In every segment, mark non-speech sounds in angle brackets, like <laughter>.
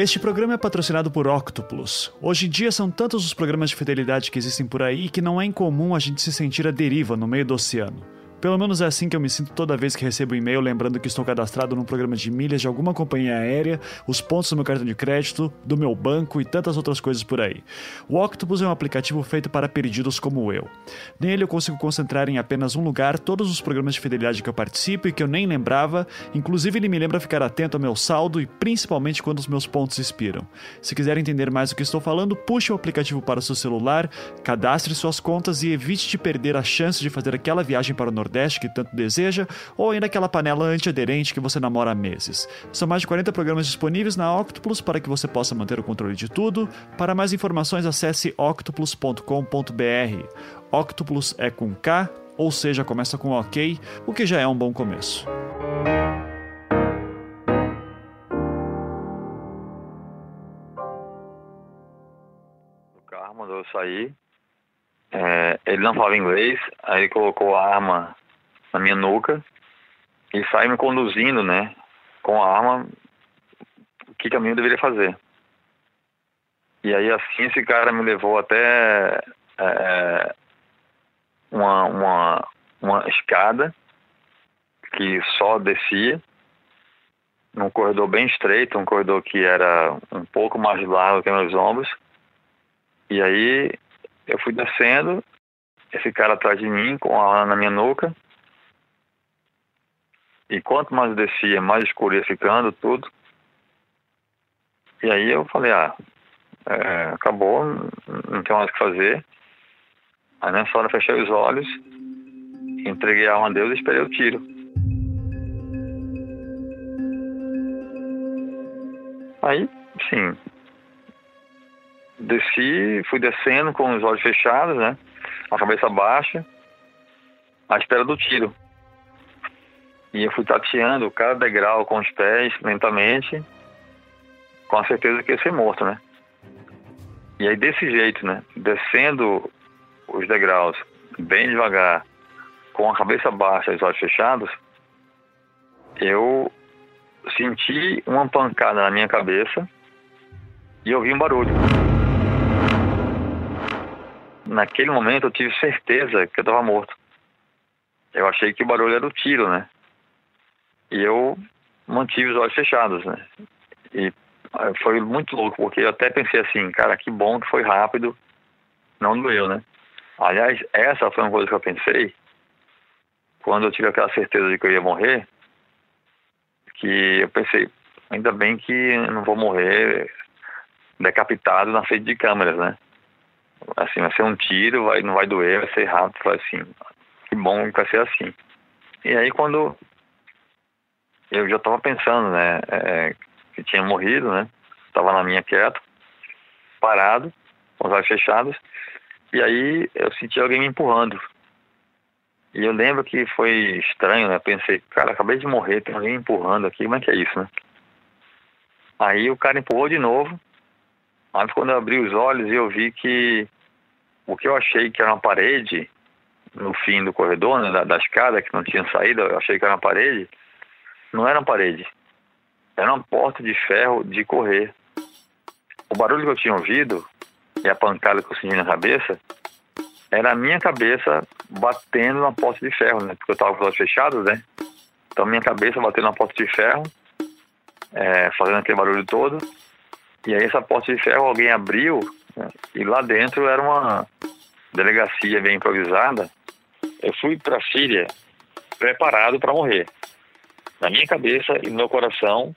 Este programa é patrocinado por Octopus. Hoje em dia são tantos os programas de fidelidade que existem por aí que não é incomum a gente se sentir à deriva no meio do oceano. Pelo menos é assim que eu me sinto toda vez que recebo um e-mail lembrando que estou cadastrado num programa de milhas de alguma companhia aérea, os pontos do meu cartão de crédito, do meu banco e tantas outras coisas por aí. O Octopus é um aplicativo feito para perdidos como eu. Nele eu consigo concentrar em apenas um lugar todos os programas de fidelidade que eu participo e que eu nem lembrava, inclusive ele me lembra ficar atento ao meu saldo e principalmente quando os meus pontos expiram. Se quiser entender mais do que estou falando, puxe o aplicativo para o seu celular, cadastre suas contas e evite de perder a chance de fazer aquela viagem para o Nordeste Nordeste que tanto deseja, ou ainda aquela panela antiaderente que você namora há meses. São mais de 40 programas disponíveis na Octopus para que você possa manter o controle de tudo. Para mais informações, acesse octopus.com.br. Octopus é com K, ou seja, começa com OK, o que já é um bom começo. O carro mandou eu sair. É, ele não falava inglês, aí colocou a arma na minha nuca e sai me conduzindo, né, com a arma, o que caminho eu deveria fazer. E aí assim esse cara me levou até é, uma, uma, uma escada que só descia, num corredor bem estreito, um corredor que era um pouco mais largo que meus ombros. E aí eu fui descendo, esse cara atrás de mim, com a arma na minha nuca, e quanto mais descia, mais escuro ia ficando tudo. E aí eu falei, ah, é, acabou, não tem mais o que fazer. Aí nessa hora fechei os olhos, entreguei a alma a Deus e esperei o tiro. Aí, sim, desci, fui descendo com os olhos fechados, né? A cabeça baixa, à espera do tiro. E eu fui tateando cada degrau com os pés, lentamente, com a certeza que ia ser morto, né? E aí, desse jeito, né? Descendo os degraus bem devagar, com a cabeça baixa e os olhos fechados, eu senti uma pancada na minha cabeça e ouvi um barulho. Naquele momento eu tive certeza que eu estava morto. Eu achei que o barulho era o tiro, né? E eu mantive os olhos fechados, né? E ah, foi muito louco, porque eu até pensei assim, cara, que bom que foi rápido, não doeu, né? Aliás, essa foi uma coisa que eu pensei quando eu tive aquela certeza de que eu ia morrer, que eu pensei, ainda bem que não vou morrer decapitado na frente de câmeras, né? Assim, vai ser um tiro, vai, não vai doer, vai ser rápido, vai assim, que bom que vai ser assim. E aí quando eu já estava pensando, né, é, que tinha morrido, né, estava na minha quieto, parado, com os olhos fechados, e aí eu senti alguém me empurrando. E eu lembro que foi estranho, né, pensei, cara, acabei de morrer, tem alguém me empurrando aqui, como é que é isso, né? Aí o cara empurrou de novo, aí quando eu abri os olhos eu vi que o que eu achei que era uma parede, no fim do corredor, né, da, da escada, que não tinha saída, eu achei que era uma parede, não era uma parede. Era uma porta de ferro de correr. O barulho que eu tinha ouvido e a pancada que eu senti na cabeça era a minha cabeça batendo na porta de ferro, né? Porque eu tava com os olhos fechados, né? Então minha cabeça batendo na porta de ferro, é, fazendo aquele barulho todo. E aí essa porta de ferro alguém abriu né? e lá dentro era uma delegacia bem improvisada. Eu fui para a Síria preparado para morrer na minha cabeça e no meu coração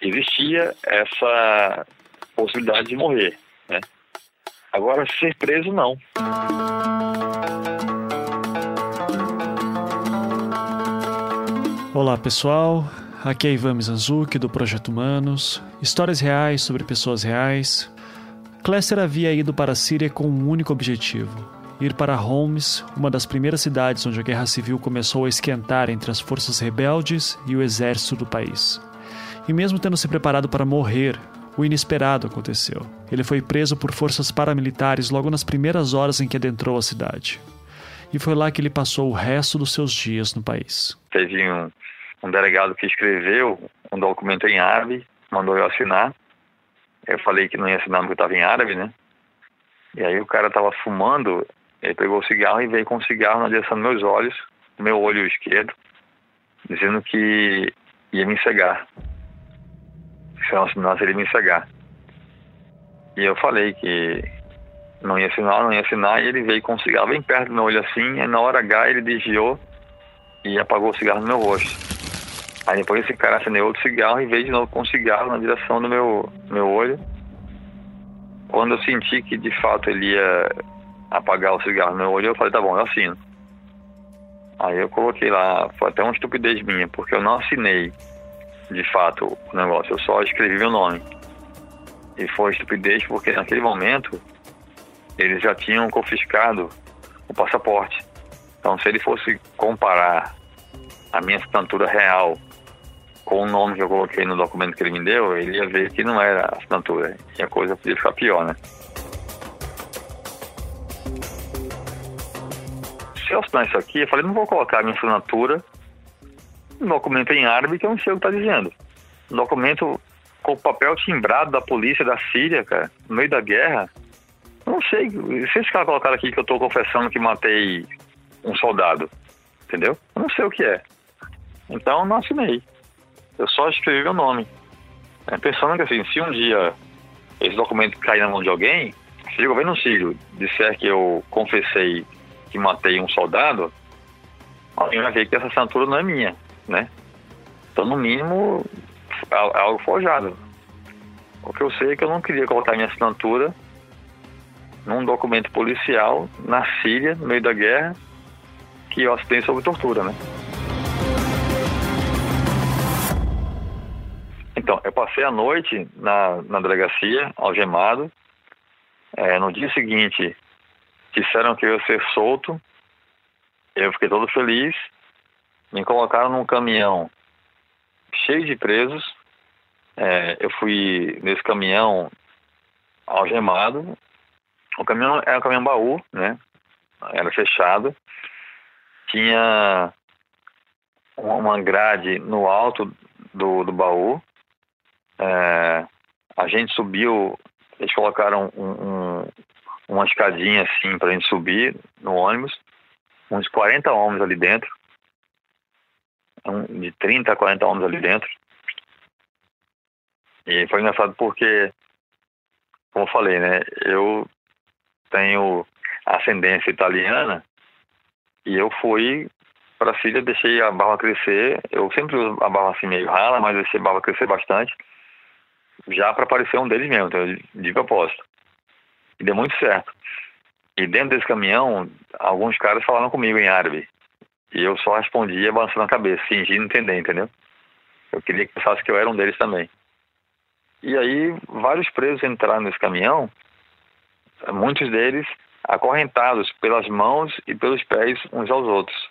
existia essa possibilidade de morrer, né? Agora, ser preso, não. Olá, pessoal. Aqui é Ivan Mizanzuki, do Projeto Humanos. Histórias reais sobre pessoas reais. Cléster havia ido para a Síria com um único objetivo: ir para Homs, uma das primeiras cidades onde a guerra civil começou a esquentar entre as forças rebeldes e o exército do país. E mesmo tendo se preparado para morrer, o inesperado aconteceu. Ele foi preso por forças paramilitares logo nas primeiras horas em que adentrou a cidade. E foi lá que ele passou o resto dos seus dias no país. Teve um, um delegado que escreveu um documento em árabe, mandou eu assinar. Eu falei que não ia assinar porque estava em árabe, né? E aí o cara estava fumando, ele pegou o cigarro e veio com o cigarro na direção dos meus olhos, meu olho esquerdo, dizendo que ia me cegar. Se eu não assinasse, ele ia me cegar. E eu falei que não ia assinar, não ia assinar, e ele veio com o cigarro bem perto do meu olho assim, e na hora H ele desviou e apagou o cigarro no meu rosto. Aí depois esse cara acendeu outro cigarro e veio de novo com o cigarro na direção do meu, meu olho. Quando eu senti que de fato ele ia apagar o cigarro no meu olho, eu falei, tá bom, eu assino. Aí eu coloquei lá, foi até uma estupidez minha, porque eu não assinei de fato o negócio, eu só escrevi meu nome. E foi estupidez porque naquele momento eles já tinham confiscado o passaporte. Então, se ele fosse comparar a minha assinatura real com o nome que eu coloquei no documento que ele me deu, ele ia ver que não era assinatura. E a coisa podia ficar pior, né? Se eu assinar isso aqui, eu falei, não vou colocar minha assinatura no documento em árabe que eu não sei o que está dizendo. Um documento com papel timbrado da polícia da Síria, cara, no meio da guerra, não sei. Se esse cara colocar aqui que eu tô confessando que matei um soldado, entendeu? Eu não sei o que é. Então não assinei. Eu só escrevi meu nome. É, pensando que assim, se um dia esse documento cair na mão de alguém, se o governo sírio disser que eu confessei que matei um soldado, alguém vai ver que essa assinatura não é minha, né? Então, no mínimo, é, é algo forjado. O que eu sei é que eu não queria colocar minha assinatura num documento policial na Síria, no meio da guerra, que eu assinei sobre tortura, né? Então, eu passei a noite na, na delegacia, algemado. É, no dia seguinte, disseram que eu ia ser solto. Eu fiquei todo feliz. Me colocaram num caminhão cheio de presos. É, eu fui nesse caminhão algemado o caminhão era um caminhão baú, né? Era fechado. Tinha uma grade no alto do, do baú. É, a gente subiu, eles colocaram um, um, uma escadinha assim para a gente subir no ônibus. Uns 40 homens ali dentro. De 30 a 40 homens ali dentro. E foi engraçado porque, como eu falei, né? Eu tenho ascendência italiana e eu fui para a Síria, deixei a barba crescer. Eu sempre uso a barba assim meio rala, mas deixei a barba crescer bastante, já para parecer um deles mesmo, então, de propósito. E deu muito certo. E dentro desse caminhão, alguns caras falaram comigo em árabe. E eu só respondia balançando a cabeça, fingindo entender, entendeu? Eu queria que pensasse que eu era um deles também. E aí, vários presos entraram nesse caminhão muitos deles acorrentados pelas mãos e pelos pés uns aos outros.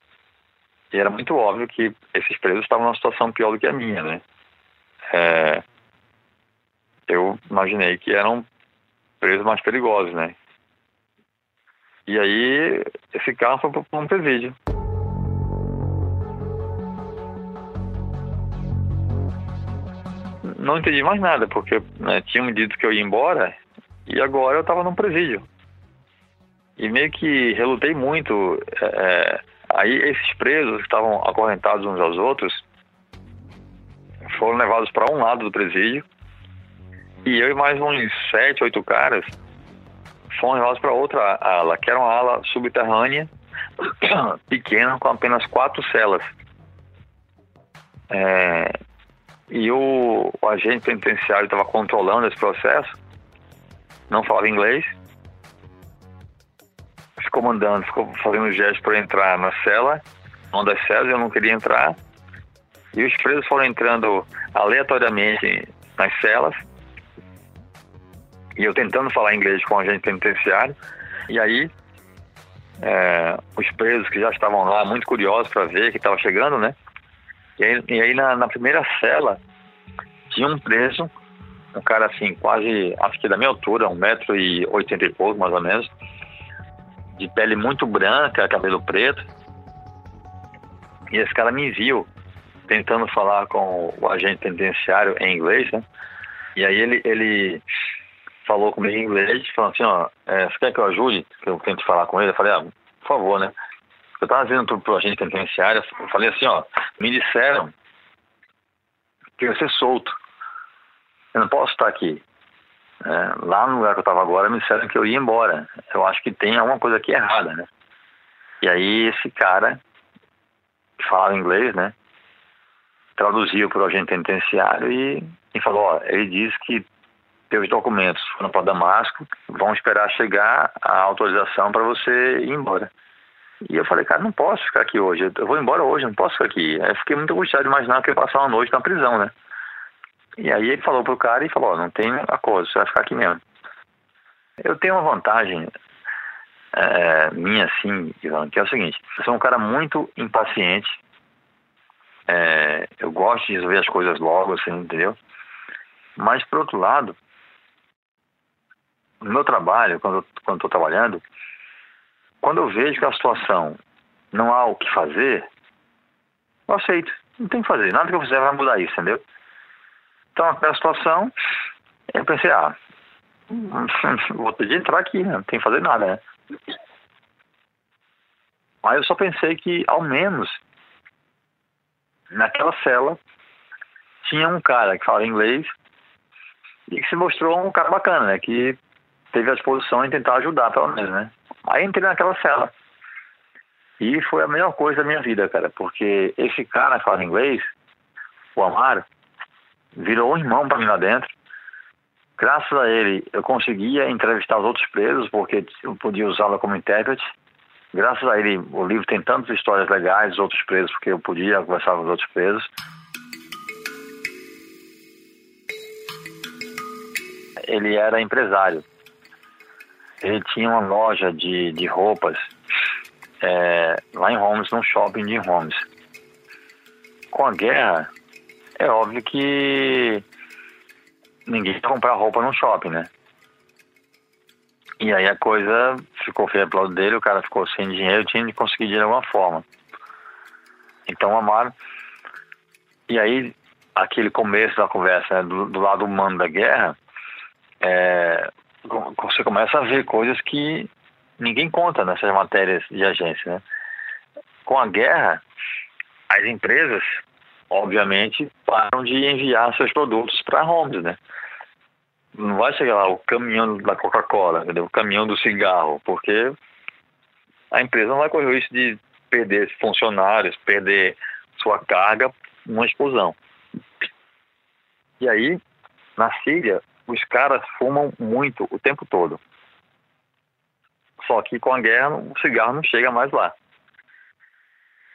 E era muito óbvio que esses presos estavam numa situação pior do que a minha, né? É, eu imaginei que eram presos mais perigosos, né? E aí, esse carro foi para um presídio. Não entendi mais nada, porque né, tinham me dito que eu ia embora e agora eu estava num presídio. E meio que relutei muito. É, é, aí esses presos que estavam acorrentados uns aos outros foram levados para um lado do presídio. E eu e mais uns sete, oito caras fomos levados para outra ala, que era uma ala subterrânea, <coughs> pequena, com apenas quatro celas. É, e o, o agente penitenciário estava controlando esse processo não falava inglês. Ficou mandando, ficou fazendo gestos para entrar na cela, uma das celas, eu não queria entrar. E os presos foram entrando aleatoriamente nas celas. E eu tentando falar inglês com o agente penitenciário. E aí, é, os presos que já estavam lá, muito curiosos para ver que estava chegando, né? E aí, e aí na, na primeira cela, tinha um preso um cara assim, quase, acho que da minha altura, um metro e oitenta e pouco, mais ou menos, de pele muito branca, cabelo preto. E esse cara me viu tentando falar com o agente penitenciário em inglês, né? E aí ele, ele falou comigo em inglês, falando assim, ó, é, você quer que eu ajude? Que eu tento falar com ele? Eu falei, ah, por favor, né? Eu tava vindo pro, pro agente penitenciário, eu falei assim, ó, me disseram que eu ia ser solto. Eu não posso estar aqui. É, lá no lugar que eu estava agora, me disseram que eu ia embora. Eu acho que tem alguma coisa aqui errada, né? E aí esse cara, que falava inglês, né? Traduziu para o agente penitenciário e, e falou, ó, ele disse que teus documentos foram para Damasco, vão esperar chegar a autorização para você ir embora. E eu falei, cara, não posso ficar aqui hoje, eu vou embora hoje, não posso ficar aqui. Aí eu fiquei muito angustiado de imaginar que eu ia passar uma noite na prisão, né? E aí ele falou pro cara e falou, não tem acordo, você vai ficar aqui mesmo. Eu tenho uma vantagem é, minha, assim, que é o seguinte, eu sou um cara muito impaciente, é, eu gosto de resolver as coisas logo, assim, entendeu? Mas, por outro lado, no meu trabalho, quando estou trabalhando, quando eu vejo que a situação não há o que fazer, eu aceito. Não tem que fazer. Nada que eu fizer vai mudar isso, entendeu? Então, aquela situação, eu pensei, ah, <laughs> vou ter de entrar aqui, né? Não tem que fazer nada, né? Mas eu só pensei que, ao menos, naquela cela, tinha um cara que falava inglês e que se mostrou um cara bacana, né? Que teve a disposição em tentar ajudar, pelo menos, né? Aí entrei naquela cela. E foi a melhor coisa da minha vida, cara, porque esse cara que fala inglês, o Amaro, virou um irmão para mim lá dentro. Graças a ele, eu conseguia entrevistar os outros presos, porque eu podia usá-la como intérprete. Graças a ele, o livro tem tantas histórias legais dos outros presos, porque eu podia conversar com os outros presos. Ele era empresário ele tinha uma loja de, de roupas é, lá em Holmes, num shopping de Holmes. Com a guerra, é óbvio que ninguém ia comprar roupa no shopping, né? E aí a coisa ficou feia pro lado dele, o cara ficou sem dinheiro, tinha de conseguir dinheiro de alguma forma. Então amaram. E aí, aquele começo da conversa, né, do, do, lado humano da guerra, é, você começa a ver coisas que ninguém conta nessas matérias de agência, né? Com a guerra, as empresas, obviamente, param de enviar seus produtos para homes, né? Não vai chegar lá o caminhão da Coca-Cola, o caminhão do cigarro, porque a empresa não vai correr o risco de perder funcionários, perder sua carga numa explosão. E aí, na Síria, os caras fumam muito o tempo todo. Só que com a guerra o cigarro não chega mais lá.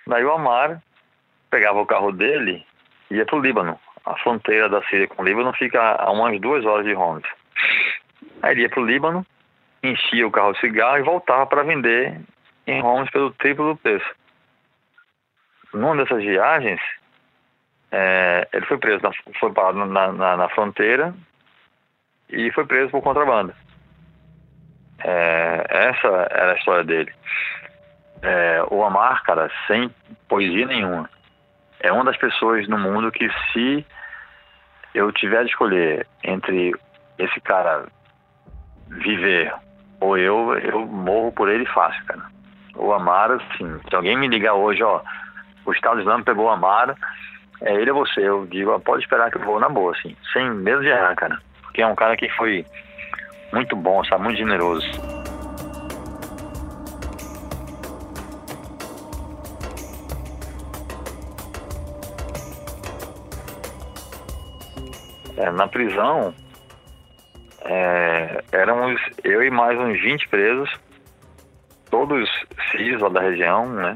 Daí o Amar pegava o carro dele e ia para o Líbano. A fronteira da Síria com o Líbano fica a umas duas horas de Homs. Aí ele ia para o Líbano, enchia o carro de cigarro e voltava para vender em Homs pelo triplo do preço. Numa dessas viagens, é, ele foi preso, foi parado na, na, na fronteira e foi preso por contrabando. É, essa era a história dele. É, o Amar, cara, sem poesia nenhuma, é uma das pessoas no mundo que se eu tiver de escolher entre esse cara viver ou eu, eu morro por ele fácil, cara. O Amar, assim, se alguém me ligar hoje, ó, o Estado Islâmico pegou o Amar, é ele ou você, eu digo, ó, pode esperar que eu vou na boa, assim, sem medo de errar, cara porque é um cara que foi muito bom, sabe, muito generoso. É, na prisão, é, éramos eu e mais uns 20 presos, todos cis lá da região, né?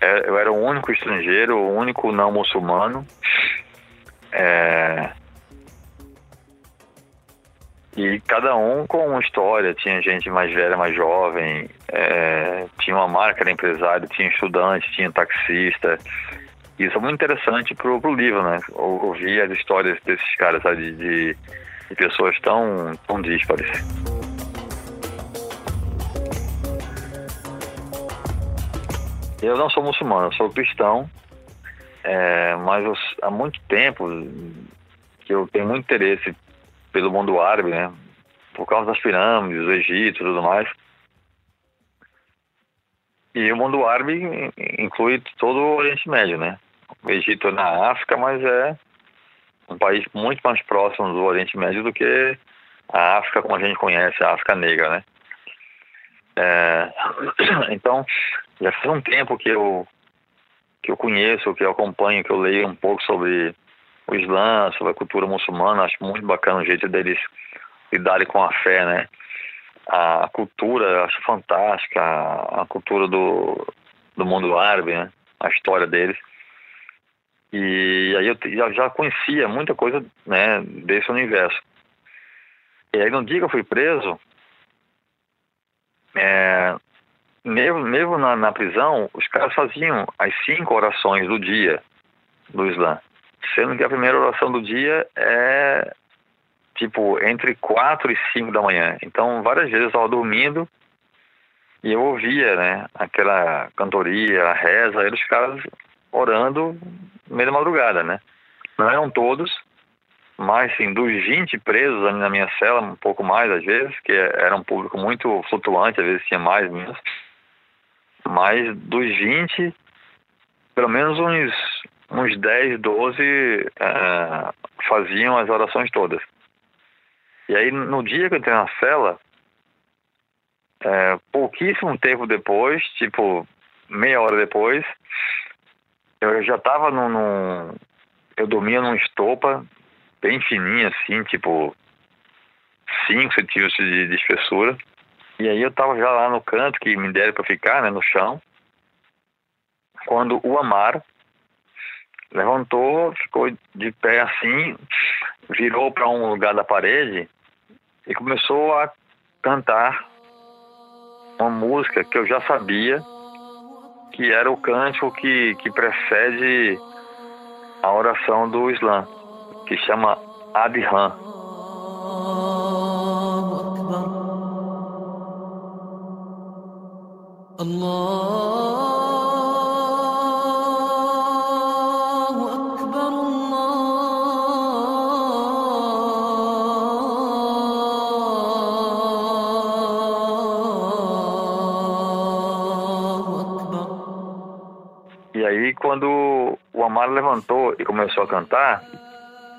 É, eu era o único estrangeiro, o único não muçulmano. É, e cada um com uma história. Tinha gente mais velha, mais jovem, é, tinha uma marca, era empresário, tinha estudante, tinha taxista. Isso é muito interessante pro, pro livro, né? Ouvir as histórias desses caras, sabe? De, de pessoas tão, tão díspares. Eu não sou muçulmano, eu sou cristão, é, mas eu, há muito tempo que eu tenho muito interesse pelo mundo árabe, né? Por causa das pirâmides, do Egito e tudo mais. E o mundo árabe inclui todo o Oriente Médio, né? O Egito é na África, mas é um país muito mais próximo do Oriente Médio do que a África como a gente conhece, a África Negra, né? É, <clears throat> então, já faz um tempo que eu que eu conheço, que eu acompanho, que eu leio um pouco sobre o Islã, sobre a cultura muçulmana. Acho muito bacana o jeito deles lidarem com a fé, né? A cultura, acho fantástica, a cultura do, do mundo árabe, né? A história deles. E aí eu já, conhecia muita coisa né, desse universo. E aí no dia que eu fui preso, é, mesmo, mesmo na, na, prisão, os caras faziam as cinco orações do dia do Islã. Sendo que a primeira oração do dia é tipo entre quatro e cinco da manhã. Então, várias vezes eu estava dormindo e eu ouvia, né, aquela cantoria, a reza, os caras orando no meio da madrugada, né? Não eram todos, mas sim, dos 20 presos na minha cela, um pouco mais às vezes, que era um público muito flutuante, às vezes tinha mais, menos. Mas dos 20, pelo menos uns, uns 10, 12 é, faziam as orações todas. E aí, no dia que eu entrei na cela, é, pouquíssimo tempo depois, tipo meia hora depois, eu já estava num, num, Eu dormia numa estopa bem fininha, assim, tipo 5 centímetros de, de espessura. E aí eu tava já lá no canto que me deram para ficar, né, no chão. Quando o Amaro levantou, ficou de pé assim, virou para um lugar da parede e começou a cantar uma música que eu já sabia que era o cântico que, que precede a oração do Islã, que chama Adhan. E o Amaro levantou e começou a cantar,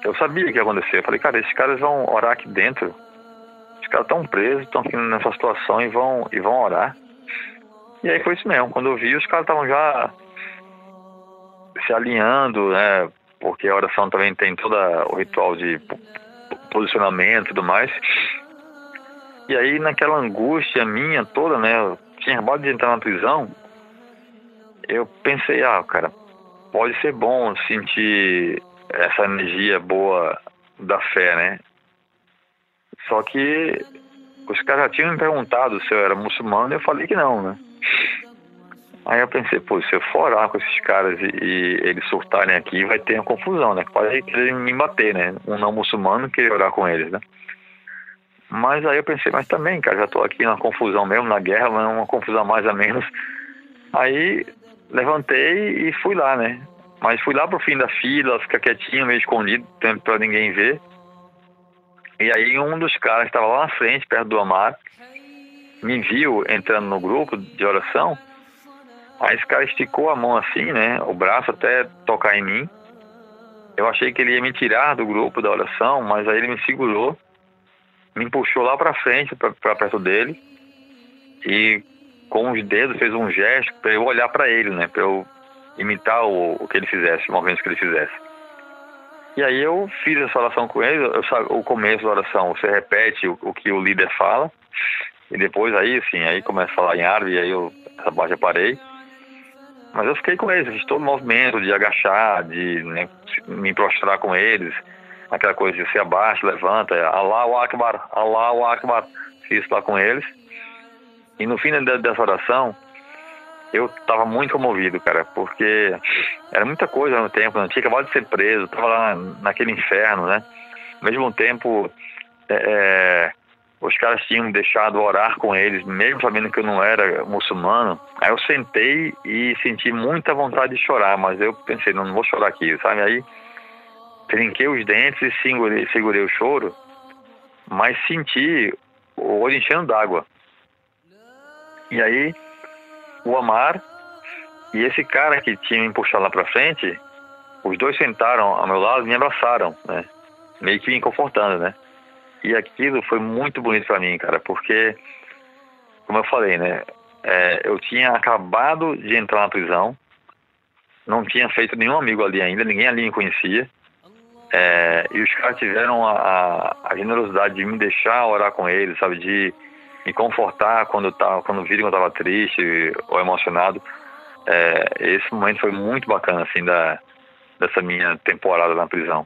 eu sabia que ia acontecer. Eu falei, cara, esses caras vão orar aqui dentro. Os caras estão presos, estão aqui nessa situação e vão, e vão orar. E aí foi isso mesmo. Quando eu vi, os caras estavam já se alinhando, né? Porque a oração também tem todo o ritual de posicionamento e tudo mais. E aí, naquela angústia minha toda, né? Eu tinha acabado de entrar na prisão. Eu pensei, ah, cara, pode ser bom sentir essa energia boa da fé, né? Só que os caras já tinham me perguntado se eu era muçulmano e eu falei que não, né? Aí eu pensei, pô, se eu for com esses caras e, e eles surtarem aqui, vai ter uma confusão, né? Pode querer me bater, né? Um não muçulmano querer orar com eles, né? Mas aí eu pensei, mas também, cara, já tô aqui na confusão mesmo, na guerra, mas uma confusão mais ou menos. Aí levantei e fui lá, né? Mas fui lá pro fim da fila, ficar quietinho, meio escondido, pra ninguém ver. E aí um dos caras estava lá na frente, perto do Amar, me viu entrando no grupo de oração Aí esse cara esticou a mão assim, né? O braço até tocar em mim. Eu achei que ele ia me tirar do grupo da oração, mas aí ele me segurou, me puxou lá para frente, para perto dele, e com os dedos fez um gesto para eu olhar para ele, né? Para eu imitar o, o, que ele fizesse, o movimento que ele fizesse. E aí eu fiz essa oração com ele, eu, o começo da oração, você repete o, o, que o líder fala, e depois aí, assim, aí começa a falar em árabe, e aí eu, essa parte eu parei. Mas eu fiquei com eles, fiz todo o movimento de agachar, de né, me prostrar com eles, aquela coisa de se abaixa, levanta, Allahu Akbar, Allahu Akbar, fiz lá com eles. E no fim dessa oração, eu estava muito comovido, cara, porque era muita coisa no tempo, não tinha acabado de ser preso, estava lá naquele inferno, né? Ao mesmo tempo, é, é os caras tinham deixado orar com eles, mesmo sabendo que eu não era muçulmano. Aí eu sentei e senti muita vontade de chorar, mas eu pensei, não, não vou chorar aqui, sabe? Aí trinquei os dentes e segurei, segurei o choro. mas senti o olho enchendo d'água. E aí, o Amar e esse cara que tinha me puxado lá pra frente, os dois sentaram ao meu lado e me abraçaram, né? Meio que me confortando, né? E aquilo foi muito bonito para mim, cara, porque, como eu falei, né? É, eu tinha acabado de entrar na prisão, não tinha feito nenhum amigo ali ainda, ninguém ali me conhecia. É, e os caras tiveram a, a, a, generosidade de me deixar orar com eles, sabe? De me confortar quando, tava, quando viram que eu estava triste ou emocionado. É, esse momento foi muito bacana, assim, da, dessa minha temporada na prisão.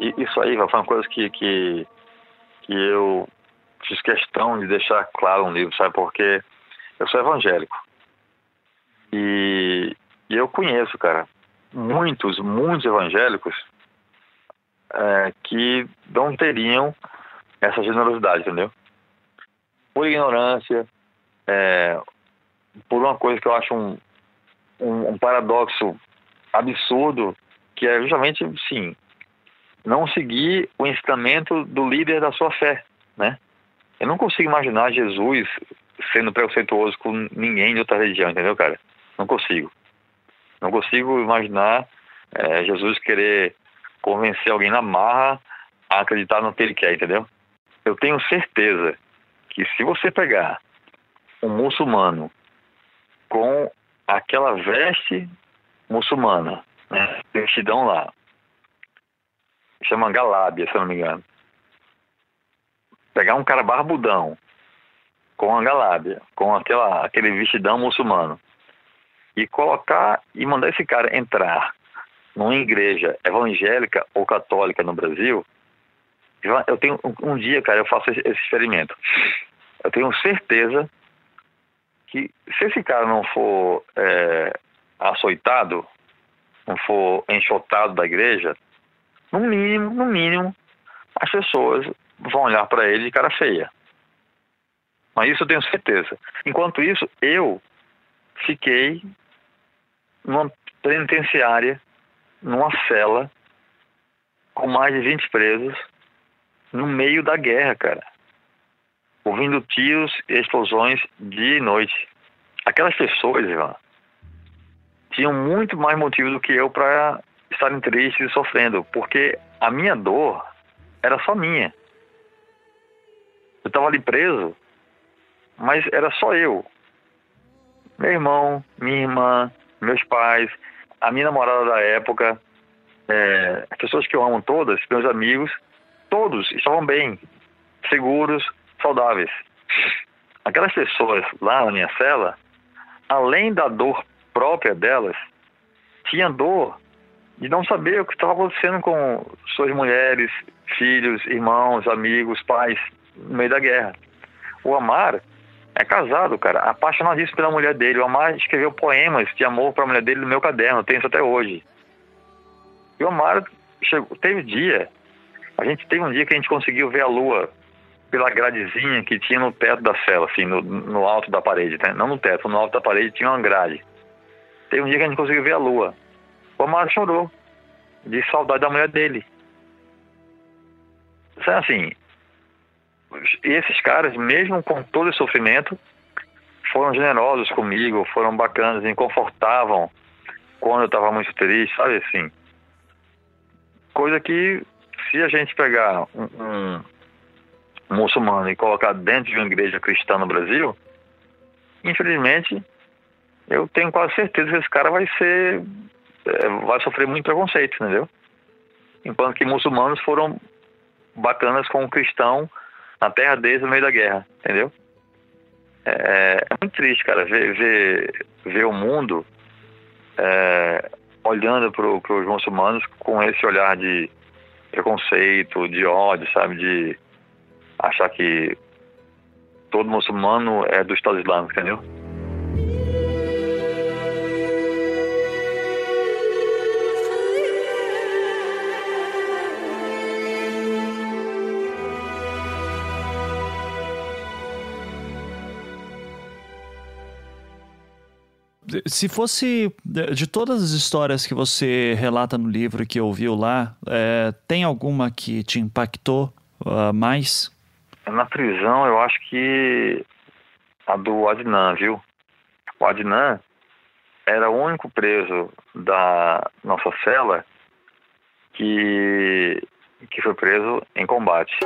Isso aí foi uma coisa que, que, que eu fiz questão de deixar claro no livro, sabe? Porque eu sou evangélico. E, e eu conheço, cara, muitos, muitos evangélicos é, que não teriam essa generosidade, entendeu? Por ignorância, é, por uma coisa que eu acho um, um, um, paradoxo absurdo, que é justamente, sim, não seguir o ensinamento do líder da sua fé, né? Eu não consigo imaginar Jesus sendo preconceituoso com ninguém de outra religião, entendeu, cara? Não consigo. Não consigo imaginar é, Jesus querer convencer alguém na marra a acreditar no que ele quer, entendeu? Eu tenho certeza que se você pegar um muçulmano com aquela veste muçulmana, né, vestidão lá, chama galábia, se eu não me engano. Pegar um cara barbudão com a galábia, com aquela, aquele vestidão muçulmano, e colocar e mandar esse cara entrar numa igreja evangélica ou católica no Brasil, eu tenho um, dia, cara, eu faço esse, esse experimento. Eu tenho certeza que se esse cara não for é, açoitado, não for enxotado da igreja, no mínimo, no mínimo, as pessoas vão olhar para ele de cara feia. Mas isso eu tenho certeza. Enquanto isso, eu fiquei numa penitenciária, numa cela, com mais de 20 presos, no meio da guerra, cara. Ouvindo tiros e explosões dia e noite. Aquelas pessoas, Ivan, tinham muito mais motivo do que eu para estarem tristes e sofrendo, porque a minha dor era só minha. Eu estava ali preso, mas era só eu. Meu irmão, minha irmã, meus pais, a minha namorada da época, é, as pessoas que eu amo todas, meus amigos, todos estavam bem, seguros, saudáveis. Aquelas pessoas lá na minha cela, além da dor própria delas, tinha dor de não saber o que estava acontecendo com suas mulheres, filhos, irmãos, amigos, pais, no meio da guerra. O Amar é casado, cara, apaixonadíssimo pela mulher dele. O Amar escreveu poemas de amor para a mulher dele no meu caderno, tenho isso até hoje. E o Amar chegou, teve dia, a gente teve um dia que a gente conseguiu ver a lua pela gradezinha que tinha no teto da cela, assim, no, no alto da parede, né? Não no teto, no alto da parede tinha uma grade. Teve um dia que a gente conseguiu ver a lua. O Amar chorou de saudade da mulher dele. Então, assim, esses caras, mesmo com todo esse sofrimento, foram generosos comigo, foram bacanas, me confortavam quando eu estava muito triste, sabe assim? Coisa que, se a gente pegar um, um, muçulmano e colocar dentro de uma igreja cristã no Brasil, infelizmente, eu tenho quase certeza que esse cara vai ser vai sofrer muito preconceito, entendeu? Enquanto que muçulmanos foram bacanas com o cristão na terra deles no meio da guerra, entendeu? É, é muito triste, cara, ver, ver, ver o mundo é, olhando para os muçulmanos com esse olhar de preconceito, de ódio, sabe? De achar que todo muçulmano é do Estado Islâmico, entendeu? Se fosse de todas as histórias que você relata no livro que ouviu lá, é, tem alguma que te impactou uh, mais? Na prisão, eu acho que a do Adnan, viu? O Adnan era o único preso da nossa cela que, que foi preso em combate.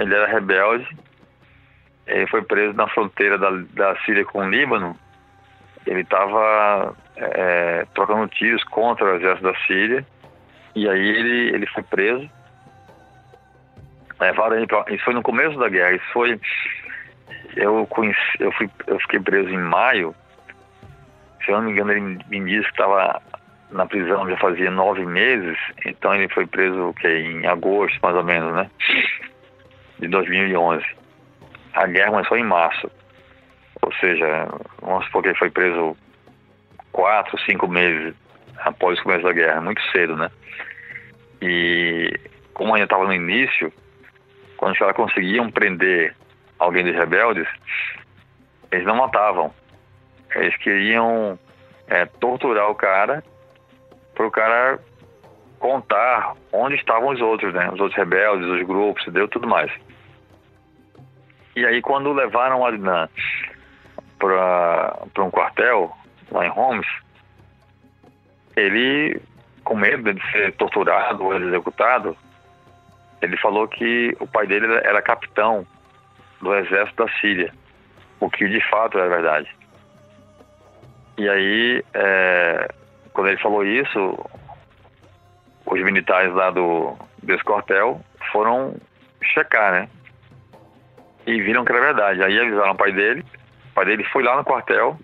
Ele era rebelde, ele foi preso na fronteira da, da Síria com o Líbano, ele estava é, trocando tiros contra o exército da Síria, e aí ele, ele foi preso, levaram ele pra, isso foi no começo da guerra, isso foi, eu conheci, eu, fui, eu fiquei preso em maio, se eu não me engano ele me disse que estava na prisão já fazia nove meses, então ele foi preso que em agosto mais ou menos, né? De 2011. A guerra começou em março. Ou seja, vamos supor que ele foi preso quatro, cinco meses após o começo da guerra, muito cedo, né? E como ainda estava no início, quando os caras conseguiam prender alguém dos rebeldes, eles não matavam. Eles queriam é, torturar o cara para o cara contar onde estavam os outros, né? Os outros rebeldes, os grupos, deu tudo mais. E aí quando levaram Adnan para um quartel lá em Holmes, ele, com medo de ser torturado ou executado, ele falou que o pai dele era capitão do exército da Síria, o que de fato é verdade. E aí, é, quando ele falou isso, os militares lá do desse quartel foram checar, né? E viram que era verdade. Aí avisaram o pai dele. O pai dele foi lá no quartel,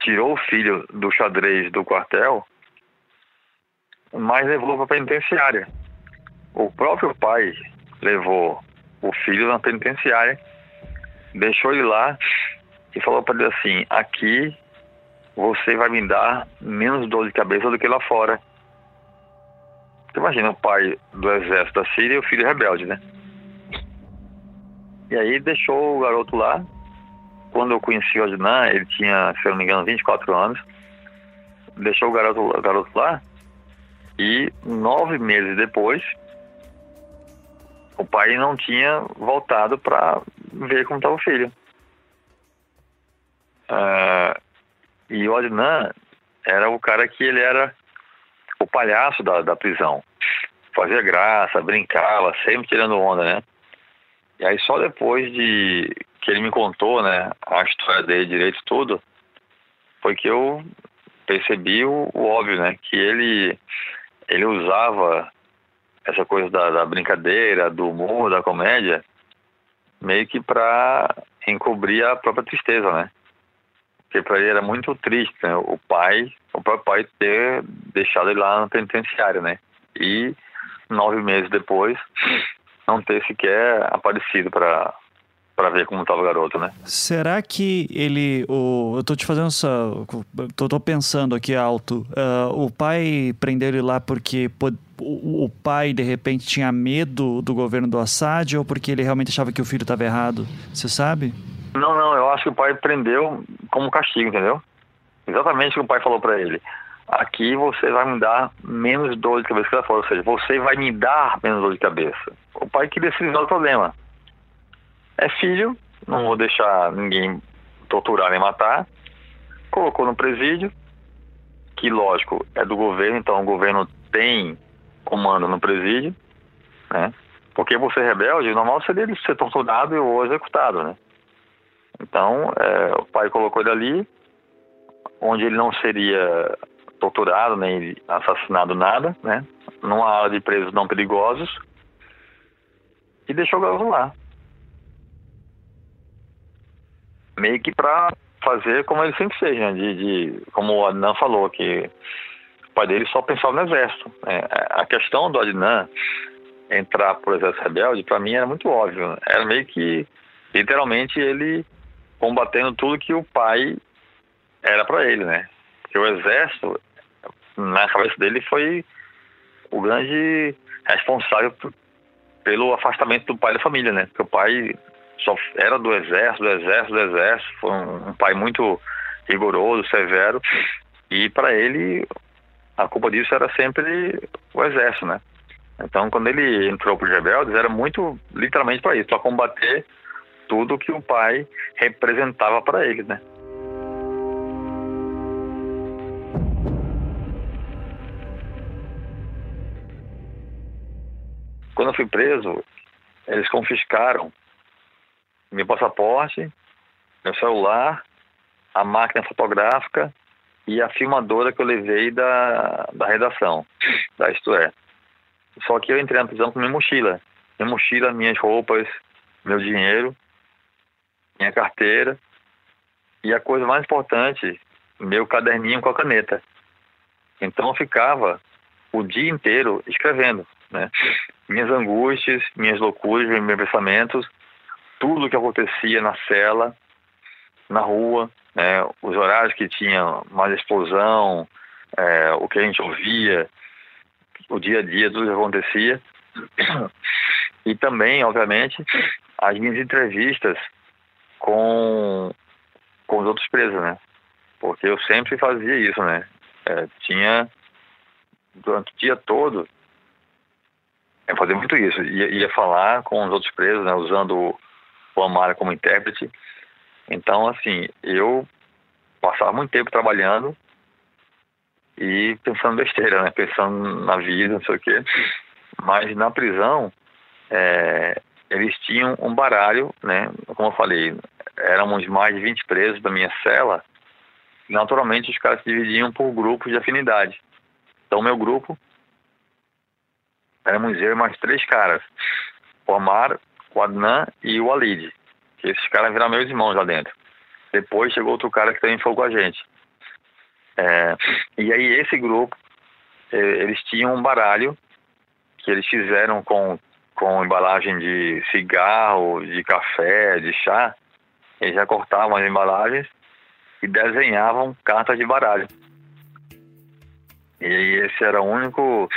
tirou o filho do xadrez do quartel, mas levou para a penitenciária. O próprio pai levou o filho na penitenciária, deixou ele lá e falou para ele assim: aqui você vai me dar menos dor de cabeça do que lá fora. Imagina o pai do exército da Síria e o filho rebelde, né? E aí deixou o garoto lá. Quando eu conheci o Adnan, ele tinha, se eu não me engano, 24 anos. Deixou o garoto, o garoto lá. E nove meses depois, o pai não tinha voltado para ver como estava o filho. Uh, e o Adnan era o cara que ele era o palhaço da, da prisão. Fazia graça, brincava, sempre tirando onda, né? E aí só depois de que ele me contou, né, a história dele direito tudo, foi que eu percebi o, o óbvio, né, que ele ele usava essa coisa da, da brincadeira, do humor, da comédia, meio que para encobrir a própria tristeza, né? Porque para ele era muito triste, né? O pai, o próprio pai ter deixado ele lá na penitenciária, né? E nove meses depois, não ter sequer aparecido para para ver como estava o garoto, né? Será que ele, o, eu tô te fazendo essa, tô, tô pensando aqui alto. Uh, o pai prendeu ele lá porque o, o, pai de repente tinha medo do governo do Assad ou porque ele realmente achava que o filho estava errado? Você sabe? Não, não. Eu acho que o pai prendeu como castigo, entendeu? Exatamente o que o pai falou para ele aqui você vai me dar menos dor de cabeça que lá fora, ou seja, você vai me dar menos dor de cabeça. O pai se livrar do problema. É filho, não vou deixar ninguém torturar nem matar. Colocou no presídio, que lógico é do governo, então o governo tem comando no presídio, né? Porque você rebelde, normal seria ele ser torturado ou executado, né? Então, é, o pai colocou ele ali, onde ele não seria torturado, nem assassinado, nada, né? Numa área de presos não perigosos. E deixou o garoto lá. Meio que para fazer como ele sempre fez, né? De, de, como o Adnan falou, que o pai dele só pensava no exército. Né? A questão do Adnan entrar pro exército rebelde, para mim era muito óbvio. Era meio que, literalmente, ele combatendo tudo que o pai era para ele, né? Porque o exército na cabeça dele foi o grande responsável pelo afastamento do pai da família, né? Porque o pai só era do exército, do exército, do exército, foi um, pai muito rigoroso, severo, e para ele a culpa disso era sempre o exército, né? Então, quando ele entrou para os rebeldes, era muito literalmente para isso, para combater tudo que o pai representava para ele, né? Quando eu fui preso, eles confiscaram meu passaporte, meu celular, a máquina fotográfica e a filmadora que eu levei da, da redação, da Isto É. Só que eu entrei na prisão com minha mochila. Minha mochila, minhas roupas, meu dinheiro, minha carteira e a coisa mais importante, meu caderninho com a caneta. Então eu ficava o dia inteiro escrevendo, né? Minhas angústias, minhas loucuras, meus pensamentos, tudo o que acontecia na cela, na rua, né, os horários que tinha mais explosão, é, o que a gente ouvia, o dia a dia, tudo que acontecia. E também, obviamente, as minhas entrevistas com, com os outros presos, né? Porque eu sempre fazia isso, né? É, tinha, durante o dia todo, eu fazia muito isso. Ia, ia falar com os outros presos, né? Usando o Amara como intérprete. Então, assim, eu passava muito tempo trabalhando e pensando besteira, né? Pensando na vida, não sei o quê. Mas na prisão, é, eles tinham um baralho, né? Como eu falei, éramos mais de 20 presos da minha cela. Naturalmente, os caras se dividiam por grupos de afinidade. Então, meu grupo éramos eu e mais três caras. O Amar, o Adnan e o Alid. Que esses caras viraram meus irmãos lá dentro. Depois chegou outro cara que também foi com a gente. É, e aí esse grupo, é, eles tinham um baralho que eles fizeram com, com embalagem de cigarro, de café, de chá. Eles já cortavam as embalagens e desenhavam cartas de baralho. E esse era o único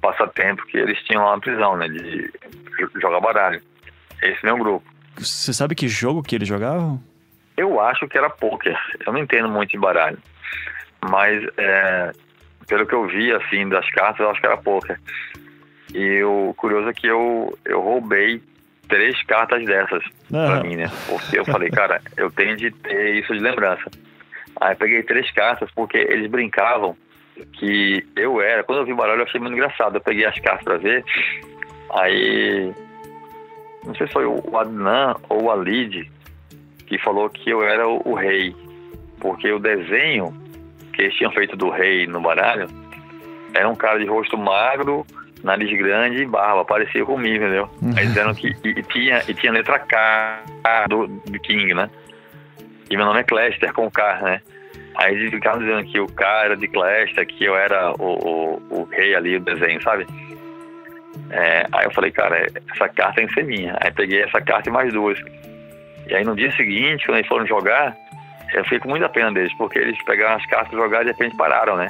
passatempo que eles tinham lá na prisão, né? De jogar baralho. Esse meu grupo. Você sabe que jogo que eles jogavam? Eu acho que era poker. Eu não entendo muito de baralho. Mas, é, pelo que eu vi, assim, das cartas, eu acho que era poker. E o curioso é que eu, eu roubei três cartas dessas ah. pra mim, né? Porque eu falei, cara, eu tenho de ter isso de lembrança. Aí peguei três cartas porque eles brincavam que eu era. Quando eu vi o baralho, eu achei muito engraçado. Eu peguei as cartas pra ver. Aí. Não sei se foi o Adnan ou o Alid que falou que eu era o, o rei. Porque o desenho que eles tinham feito do rei no baralho era um cara de rosto magro, nariz grande e barba, parecia comigo, entendeu? Uhum. Aí dizendo que e, e, tinha, e tinha letra K do, do King, né? E meu nome é Clester com K, né? Aí eles ficavam dizendo que o cara era de Clester, que eu era o, o, o rei ali do desenho, sabe? É, aí eu falei, cara, essa carta tem que ser minha. Aí peguei essa carta e mais duas. E aí no dia seguinte, quando eles foram jogar, eu fiquei com muita pena deles, porque eles pegaram as cartas para jogar e de repente pararam, né?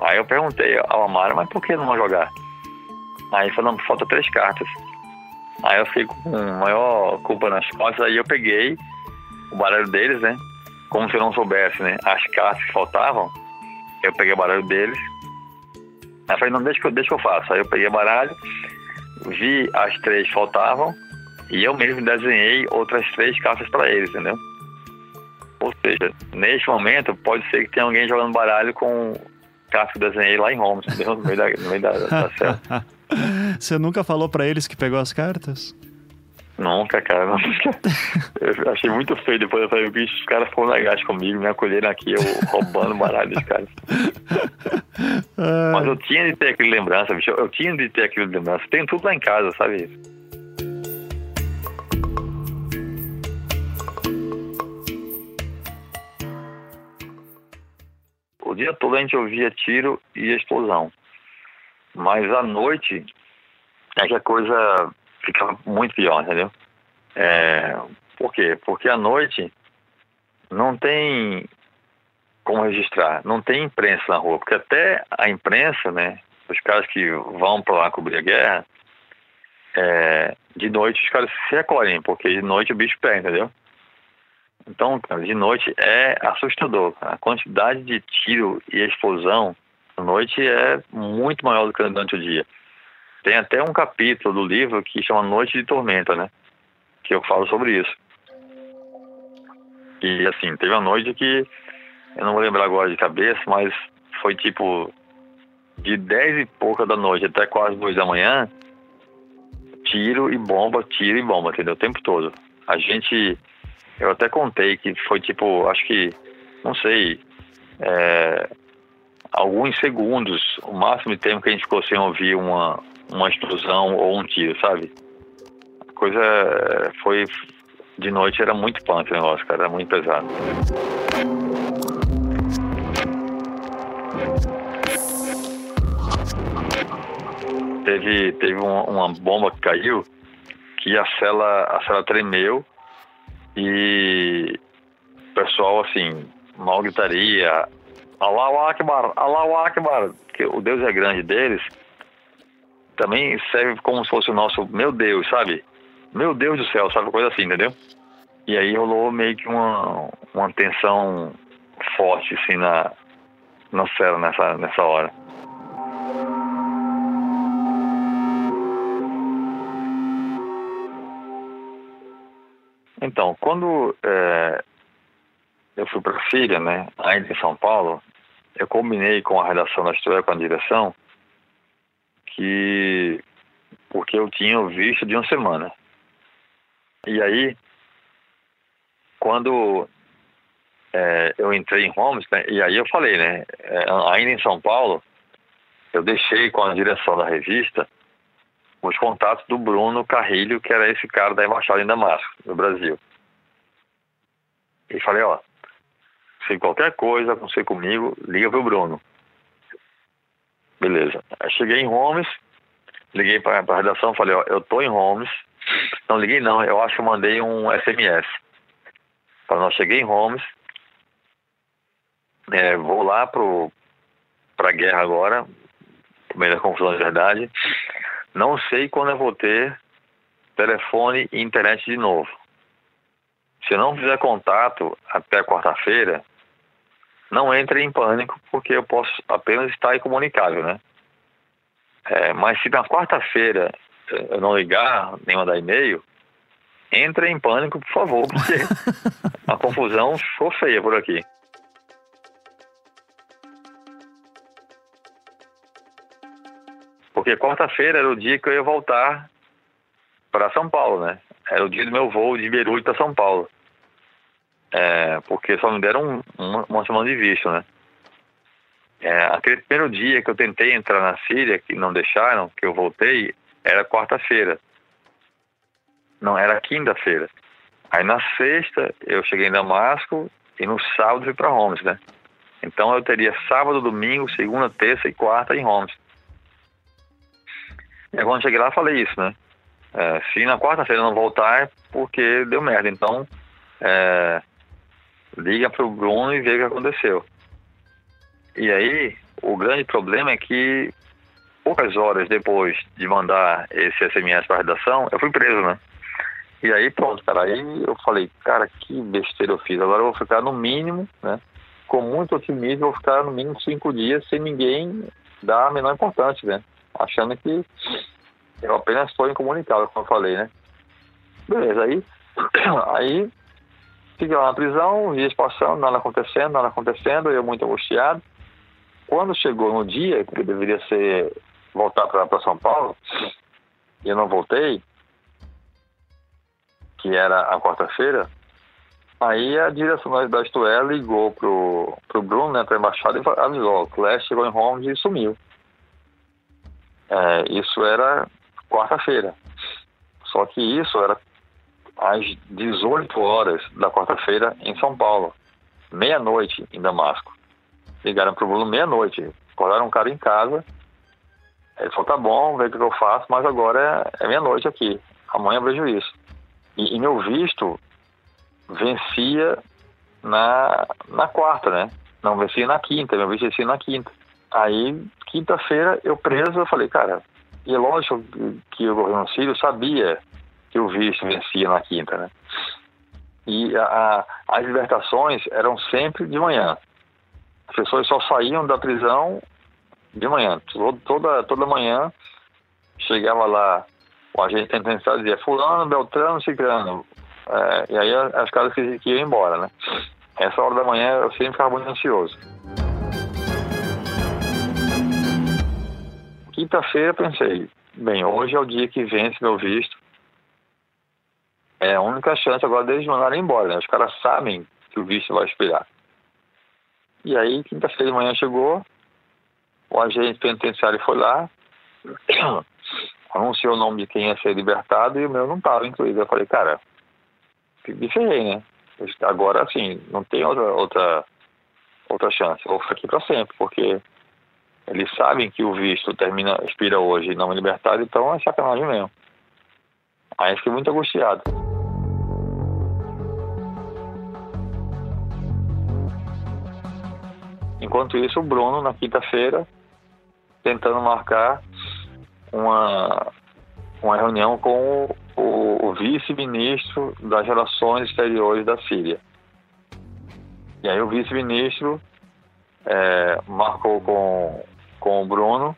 Aí eu perguntei ao Amaro, mas por que não vão jogar? Aí falando, falta três cartas. Aí eu fiquei com maior culpa nas costas, aí eu peguei o baralho deles, né? Como se eu não soubesse, né? As cartas que faltavam, eu peguei o baralho deles. Aí eu falei, não, deixa que, eu, deixa que eu faço. Aí eu peguei o baralho, vi as três faltavam, e eu mesmo desenhei outras três cartas para eles, entendeu? Ou seja, neste momento pode ser que tenha alguém jogando baralho com cartas que eu desenhei lá em Holmes, entendeu? No meio da, no meio da, da. <laughs> Você nunca falou para eles que pegou as cartas? Nunca, cara, nunca. Eu achei muito feio depois eu falei, bicho, os caras foram legais comigo, me acolheram aqui, eu roubando baralho dos caras. Mas eu tinha de ter aquele lembrança, bicho. Eu tinha de ter aquele lembrança. Tem tudo lá em casa, sabe? O dia todo a gente ouvia tiro e explosão. Mas à noite é que a coisa ficava muito pior, entendeu? É, por quê? Porque à noite não tem como registrar, não tem imprensa na rua, porque até a imprensa, né, os caras que vão para lá cobrir a guerra, é, de noite os caras se recolhem, porque de noite o bicho pega, entendeu? Então, cara, de noite é assustador. A quantidade de tiro e explosão à noite é muito maior do que durante o dia. Tem até um capítulo do livro que chama Noite de Tormenta, né? Que eu falo sobre isso. E assim, teve uma noite que eu não vou lembrar agora de cabeça, mas foi tipo de 10 e pouca da noite até quase 2 da manhã, tiro e bomba, tiro e bomba, entendeu? O tempo todo. A gente, eu até contei que foi tipo, acho que, não sei, é, alguns segundos, o máximo de tempo que a gente ficou sem ouvir uma, uma explosão ou um tiro, sabe? A coisa foi, de noite era muito punk o negócio, cara, era muito pesado. teve, teve uma, uma, bomba que caiu que a cela, a cela tremeu e o pessoal, assim, mal gritaria, Allahu Akbar, Allahu Akbar, que o Deus é grande deles, também serve como se fosse o nosso, meu Deus, sabe? Meu Deus do céu, sabe? Coisa assim, entendeu? E aí rolou meio que uma, uma tensão forte, assim, na, na cela nessa, nessa hora. Então, quando é, eu fui para a Síria, né, ainda em São Paulo, eu combinei com a redação da história, com a direção, que porque eu tinha o visto de uma semana. E aí, quando é, eu entrei em Holmes, né, e aí eu falei, né, é, ainda em São Paulo, eu deixei com a direção da revista os contatos do Bruno Carrilho, que era esse cara da embaixada em Damasco, no Brasil. E falei, ó, se qualquer coisa acontecer comigo, liga pro Bruno. Beleza. Aí cheguei em Holmes, liguei para a redação, falei, ó, eu tô em Holmes. Não liguei não, eu acho que mandei um SMS. Falei, cheguei em Holmes, é, vou lá pro pra guerra agora, da confusão de verdade. Não sei quando eu vou ter telefone e internet de novo. Se eu não fizer contato até quarta-feira, não entre em pânico, porque eu posso apenas estar incomunicável, né? É, mas se na quarta-feira eu não ligar, nem mandar e-mail, entre em pânico, por favor, porque <laughs> a confusão ficou feia por aqui. Porque quarta-feira era o dia que eu ia voltar para São Paulo, né? Era o dia do meu voo de Beirute para São Paulo. É, porque só me deram um, uma, uma, semana de visto, né? É, aquele primeiro dia que eu tentei entrar na Síria, que não deixaram, que eu voltei, era quarta-feira. Não, era quinta-feira. Aí na sexta eu cheguei em Damasco e no sábado fui para Homs, né? Então eu teria sábado, domingo, segunda, terça e quarta em Homs. E quando cheguei lá, falei isso, né? É, se na quarta-feira não voltar, é porque deu merda. Então, é, liga pro Bruno e vê o que aconteceu. E aí, o grande problema é que poucas horas depois de mandar esse SMS para a redação, eu fui preso, né? E aí, pronto, cara. Aí eu falei, cara, que besteira eu fiz. Agora eu vou ficar no mínimo, né? Com muito otimismo, eu vou ficar no mínimo cinco dias sem ninguém dar a menor importância, né? achando que eu apenas estou incomunicável, como eu falei, né? Beleza, aí, <clears throat> aí fiquei lá na prisão, dias passando, nada acontecendo, nada acontecendo, eu muito angustiado. Quando chegou no dia que eu deveria ser voltar para São Paulo, e eu não voltei, que era a quarta-feira, aí a direção da Istoé ligou pro, pro Bruno, né, pra embaixada, e avisou, o Clash chegou em Holmes e sumiu. É, isso era quarta-feira. Só que isso era às 18 horas da quarta-feira em São Paulo, meia-noite em Damasco. Ligaram para o Bruno meia-noite, acordaram um cara em casa. Ele falou: tá bom, vê o que eu faço, mas agora é, é meia-noite aqui. Amanhã vejo isso. E, e, meu visto vencia na, na quarta, né? Não vencia na quinta, meu visto vencia na quinta. Aí quinta-feira, eu preso, eu falei, cara, e lógico que o governo sírio sabia que o visto vencia na quinta, né? E a, a, as libertações eram sempre de manhã. As pessoas só saíam da prisão de manhã. Toda, toda manhã chegava lá o agente penitenciário dizia fulano, beltrano, ciclano. É, e aí as casas que, que iam embora, né? Essa hora da manhã eu sempre ficava muito ansioso. Quinta-feira pensei, bem, hoje é o dia que vence meu visto. É a única chance agora deles mandarem embora, né? Os caras sabem que o visto vai expirar. E aí, quinta-feira de manhã chegou, o agente penitenciário foi lá, <clears throat> anunciou o nome de quem ia ser libertado e o meu não estava incluído. Eu falei, cara, me ferrei, né? Agora, assim, não tem outra, outra, outra chance. Vou ficar aqui para sempre, porque eles sabem que o visto termina, expira hoje e não é libertado, então é sacanagem mesmo. Aí fiquei muito angustiado. Enquanto isso, o Bruno, na quinta-feira, tentando marcar uma, uma reunião com o, o vice-ministro das Relações Exteriores da Síria. E aí o vice-ministro é, marcou com, com o Bruno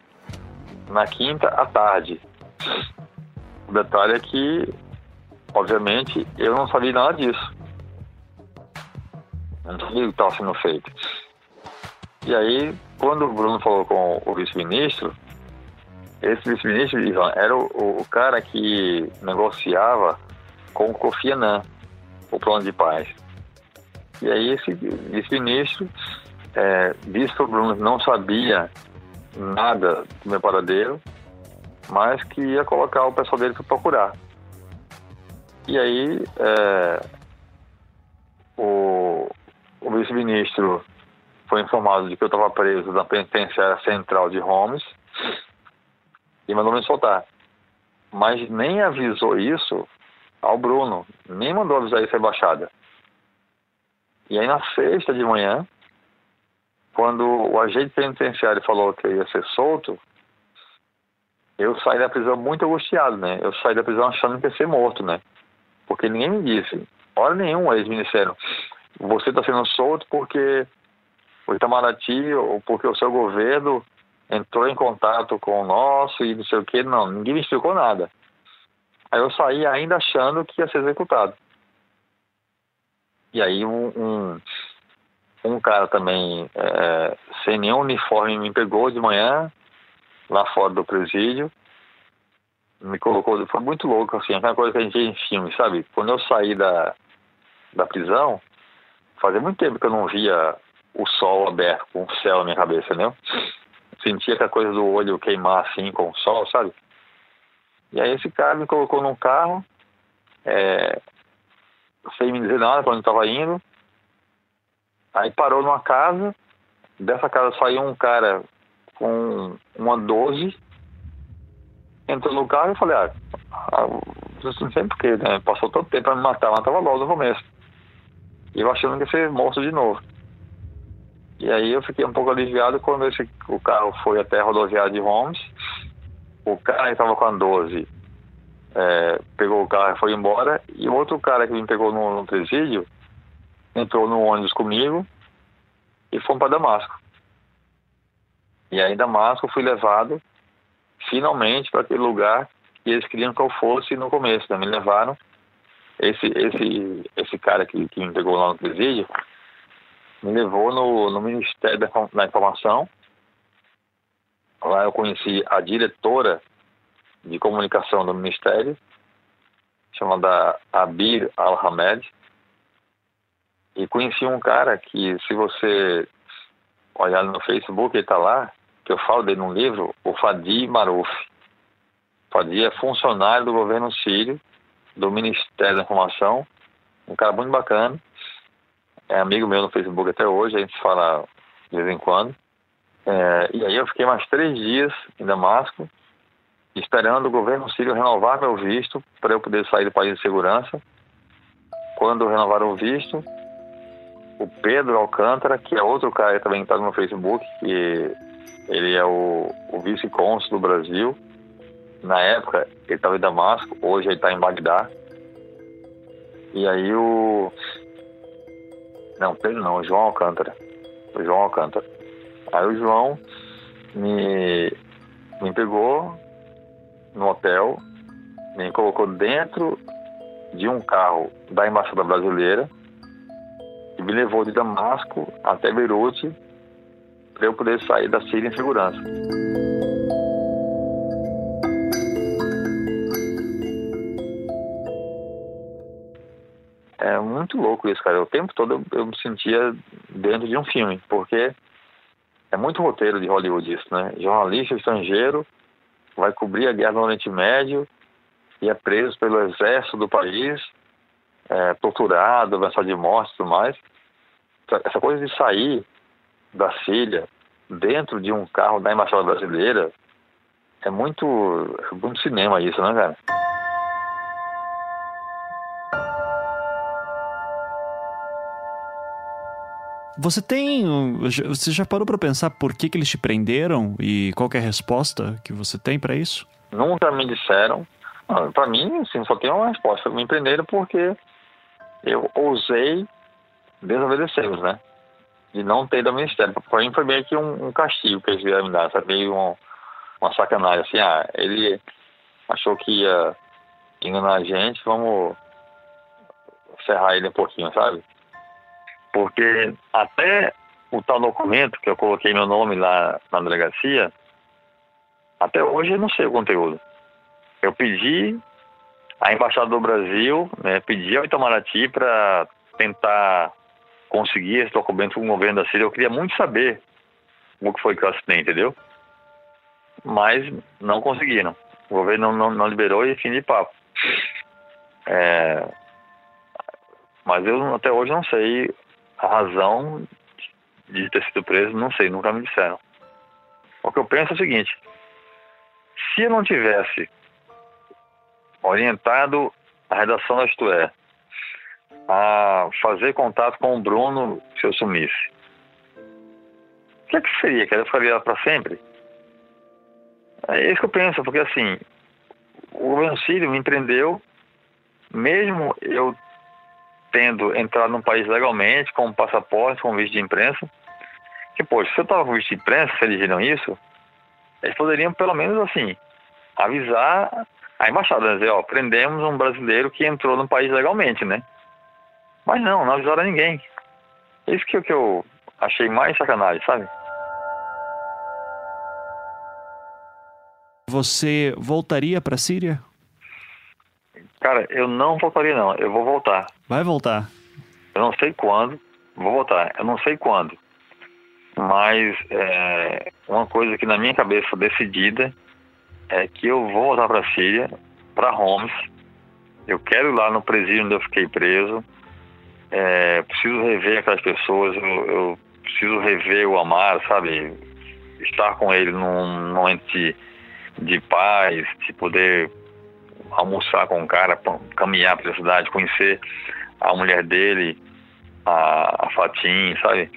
na quinta à tarde. O detalhe é que, obviamente, eu não sabia nada disso. Não sabia o que estava sendo feito. E aí, quando o Bruno falou com o vice-ministro, esse vice-ministro, Ivan, era o, o, cara que negociava com o Kofi Annan o plano de paz. E aí esse vice-ministro é, disse que o Bruno não sabia nada do meu paradeiro, mas que ia colocar o pessoal dele para procurar. E aí é, o, o vice-ministro foi informado de que eu estava preso na penitenciária central de Holmes e mandou me soltar. Mas nem avisou isso ao Bruno, nem mandou avisar isso à embaixada. E aí na sexta de manhã, quando o agente penitenciário falou que eu ia ser solto, eu saí da prisão muito angustiado, né? Eu saí da prisão achando que ia ser morto, né? Porque ninguém me disse, hora nenhuma eles me disseram, você está sendo solto porque o Itamaraty ou porque o seu governo entrou em contato com o nosso e não sei o que, não, ninguém me explicou nada. Aí eu saí ainda achando que ia ser executado. E aí um, um, um cara também é, sem nenhum uniforme me pegou de manhã lá fora do presídio, me colocou, foi muito louco assim, aquela coisa que a gente vê em filme, sabe? Quando eu saí da, da prisão, fazia muito tempo que eu não via o sol aberto com o céu na minha cabeça, né? sentia aquela coisa do olho queimar assim com o sol, sabe? E aí esse cara me colocou num carro, é, sem me dizer nada para onde estava indo. Aí parou numa casa, dessa casa saiu um cara com uma 12, entrou no carro e falei, ah, ah não sei porquê, né? Passou tanto tempo para me matar, matava logo no começo. E eu achando que ia ser morto de novo. E aí eu fiquei um pouco aliviado quando esse, o carro foi até a rodoviária de Holmes. O cara que estava com a 12 é, pegou o carro e foi embora. E o outro cara que me pegou no, no presídio entrou no ônibus comigo e fomos para Damasco. E aí em Damasco fui levado finalmente para aquele lugar que eles queriam que eu fosse no começo. Né? Me levaram. Esse, esse, esse cara que, que me pegou lá no presídio me levou no, no Ministério da Informação. Lá eu conheci a diretora de comunicação do Ministério, chamada Abir Al-Hamed. E conheci um cara que, se você olhar no Facebook, ele está lá, que eu falo dele num livro, o Fadi Maruf. Fadi é funcionário do governo sírio, do Ministério da Informação, um cara muito bacana é amigo meu no Facebook até hoje, a gente fala de vez em quando. É, e aí eu fiquei mais três dias em Damasco, esperando o governo sírio renovar meu visto para eu poder sair do país de segurança. Quando renovaram o visto, o Pedro Alcântara, que é outro cara que também está no Facebook, que Ele é o, o vice-cônsul do Brasil. Na época, ele estava em Damasco, hoje ele está em Bagdá. E aí o. Não, Pedro não, João Alcântara. O João Alcântara. Aí o João me, me pegou no hotel, me colocou dentro de um carro da Embaixada Brasileira e me levou de Damasco até Beirute para eu poder sair da Síria em segurança. É muito louco isso, cara. O tempo todo eu, eu me sentia dentro de um filme, porque é muito roteiro de Hollywood isso, né? Jornalista estrangeiro vai cobrir a guerra no Oriente Médio e é preso pelo exército do país, é, torturado, ameaçado de morte e tudo mais. Essa coisa de sair da Síria dentro de um carro da embaixada brasileira é muito, é muito cinema isso, né, cara? Você tem. Você já parou para pensar por que, que eles te prenderam e qual é a resposta que você tem para isso? Nunca me disseram. Para mim, assim, só tem uma resposta. Me prenderam porque eu ousei desobedecê-los, né? De não ter do ministério. Para mim foi meio que um, um, castigo que eles vieram me dar, sabe? Meio um, uma sacanagem. Assim, ah, ele achou que ia enganar a gente, vamos ferrar ele um pouquinho, sabe? Porque até o tal documento que eu coloquei meu nome lá na delegacia, até hoje eu não sei o conteúdo. Eu pedi à Embaixada do Brasil, né, pedi ao Itamaraty para tentar conseguir esse documento com o governo da Síria. Eu queria muito saber o que foi que eu assinei, entendeu? Mas não conseguiram. O governo não, não, não liberou e fim de papo. É, mas eu até hoje não sei a razão de ter sido preso, não sei, nunca me disseram. O que eu penso é o seguinte: se eu não tivesse orientado a redação da Isto É a fazer contato com o Bruno se eu sumisse, o que, é que seria? Que ela ficaria para sempre? É isso que eu penso, porque assim, o governo sírio me empreendeu, mesmo eu tendo entrado no país legalmente, com passaporte, com visto de imprensa, que, poxa, se eu estava com visto de imprensa, se eles viram isso, eles poderiam, pelo menos assim, avisar a embaixada, né? dizer, ó, prendemos um brasileiro que entrou no país legalmente, né? Mas não, não avisaram ninguém. Isso que, que eu achei mais sacanagem, sabe? Você voltaria para a Síria? Cara, eu não voltaria não, eu vou voltar. Vai voltar? Eu não sei quando, vou voltar, eu não sei quando. Mas é, uma coisa que na minha cabeça decidida é que eu vou voltar para a Síria, para Homs. Eu quero ir lá no presídio onde eu fiquei preso. É, preciso rever aquelas pessoas, eu, eu, preciso rever o Amar, sabe? Estar com ele num momento de, de paz, de poder almoçar com o cara, caminhar pela cidade, conhecer a mulher dele, a, a Fatim, sabe?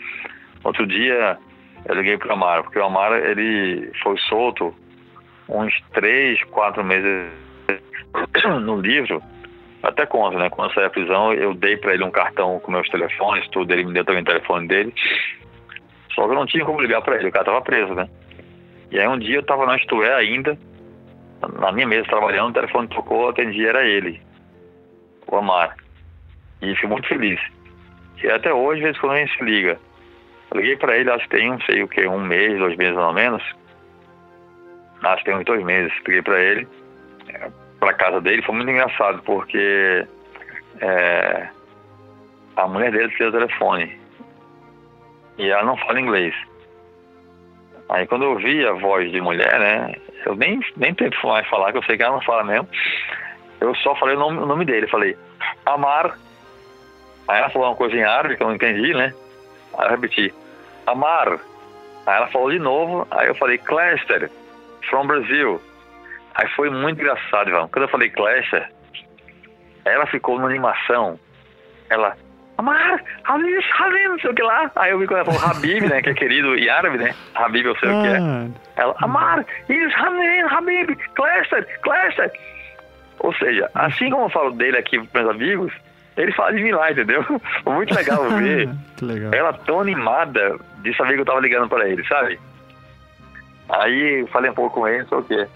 Outro dia eu liguei para o Amaro, porque o Amaro ele foi solto uns três, quatro meses <coughs> no livro, até conta, né? Quando eu saí da prisão, eu dei para ele um cartão com meus telefones, tudo, ele me deu também o telefone dele. Só que eu não tinha como ligar para ele, o cara tava preso, né? E aí um dia eu tava na Istué ainda, na minha mesa trabalhando, o telefone tocou, atendi, era ele, o Amar. E fui muito feliz. E até hoje, às vezes, quando a gente se liga, eu liguei para ele, acho que tem, não sei o que, um mês, dois meses ou menos. Acho que tem uns dois meses. Liguei para ele, é, para casa dele, foi muito engraçado, porque é, a mulher dele tinha o telefone e ela não fala inglês. Aí quando eu vi a voz de mulher, né, eu nem, nem tento mais falar, que eu sei que ela não fala mesmo. Eu só falei o nome, o nome dele. Falei, Amar. Aí ela falou uma coisa em árabe que eu não entendi, né? Aí eu repeti, Amar. Aí ela falou de novo. Aí eu falei, Cluster, from Brazil. Aí foi muito engraçado, Ivan. Quando eu falei Cluster, ela ficou numa animação. Ela, Amar, Habib, Habib, não sei o que lá. Aí eu vi quando ela falou Habib, né, que é querido em árabe, né? Habib, eu sei ah. o que é. Ela, Amar, Is Habib, Habib, Cléster, Cléster. Ou seja, assim como eu falo dele aqui para meus amigos, ele fala de mim lá, entendeu? <laughs> Foi muito legal <laughs> ver legal. ela tão animada de saber que eu tava ligando para ele, sabe? Aí falei um pouco com ele, não sei o quê.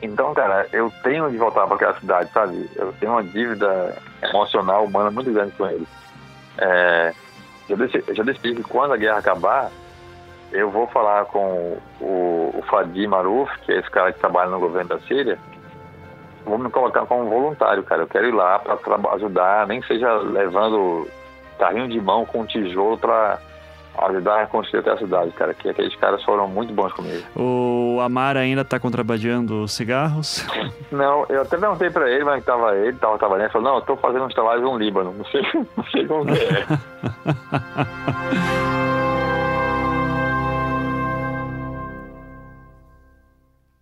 Então, cara, eu tenho de voltar para aquela cidade, sabe? Eu tenho uma dívida emocional, humana muito grande com ele. É, eu, decidi, já decidi que quando a guerra acabar, eu vou falar com o, o Fadi Maruf, que é esse cara que trabalha no governo da Síria, vou me colocar como voluntário, cara. Eu quero ir lá para ajudar, nem seja levando carrinho de mão com tijolo para ajudar a reconstruir até a cidade, cara. Que aqueles caras foram muito bons comigo. O Amar ainda tá contrabandeando cigarros? <laughs> Não, eu até perguntei pra ele, mas tava ele, tava trabalhando, ele falou, não, eu tô fazendo uns trabalhos no Líbano, <laughs> não sei, não sei como que é. <laughs>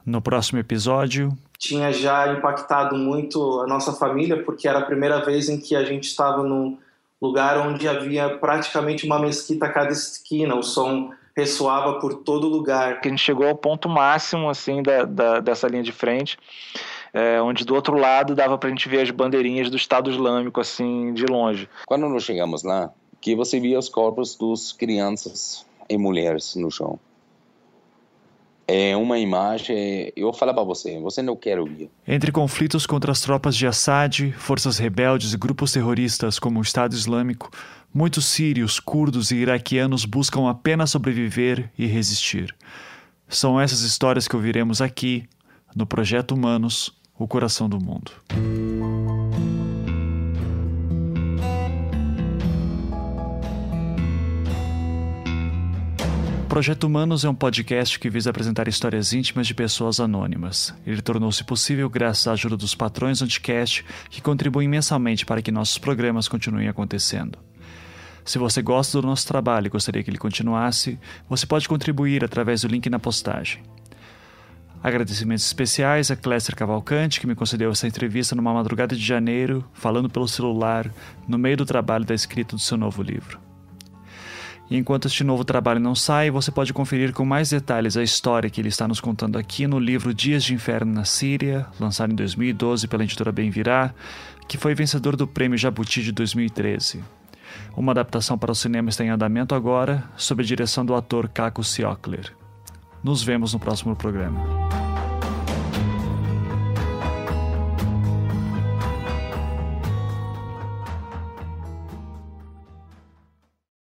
no próximo episódio. Tinha já impactado muito a nossa família, porque era a primeira vez em que a gente estava num lugar onde havia praticamente uma mesquita a cada esquina, o som ressoava por todo lugar. A gente chegou ao ponto máximo assim da, da dessa linha de frente, é, onde do outro lado dava para a gente ver as bandeirinhas do Estado Islâmico assim de longe. Quando nós chegamos lá, que você via os corpos dos crianças e mulheres no chão é uma imagem. Eu vou falar para você, você não quer ouvir. Entre conflitos contra as tropas de Assad, forças rebeldes e grupos terroristas como o Estado Islâmico, muitos sírios, curdos e iraquianos buscam apenas sobreviver e resistir. São essas histórias que ouviremos aqui, no Projeto Humanos O Coração do Mundo. Projeto Humanos é um podcast que visa apresentar histórias íntimas de pessoas anônimas. Ele tornou-se possível graças à ajuda dos patrões do Anticast, que contribuem mensalmente para que nossos programas continuem acontecendo. Se você gosta do nosso trabalho e gostaria que ele continuasse, você pode contribuir através do link na postagem. Agradecimentos especiais a Cléster Cavalcante, que me concedeu essa entrevista numa madrugada de janeiro, falando pelo celular, no meio do trabalho da escrita do seu novo livro. E enquanto este novo trabalho não sai, você pode conferir com mais detalhes a história que ele está nos contando aqui no livro Dias de Inferno na Síria, lançado em 2012 pela editora Bem Virá, que foi vencedor do Prêmio Jabuti de 2013. Uma adaptação para o cinema está em andamento agora, sob a direção do ator Kako Siokler. Nos vemos no próximo programa.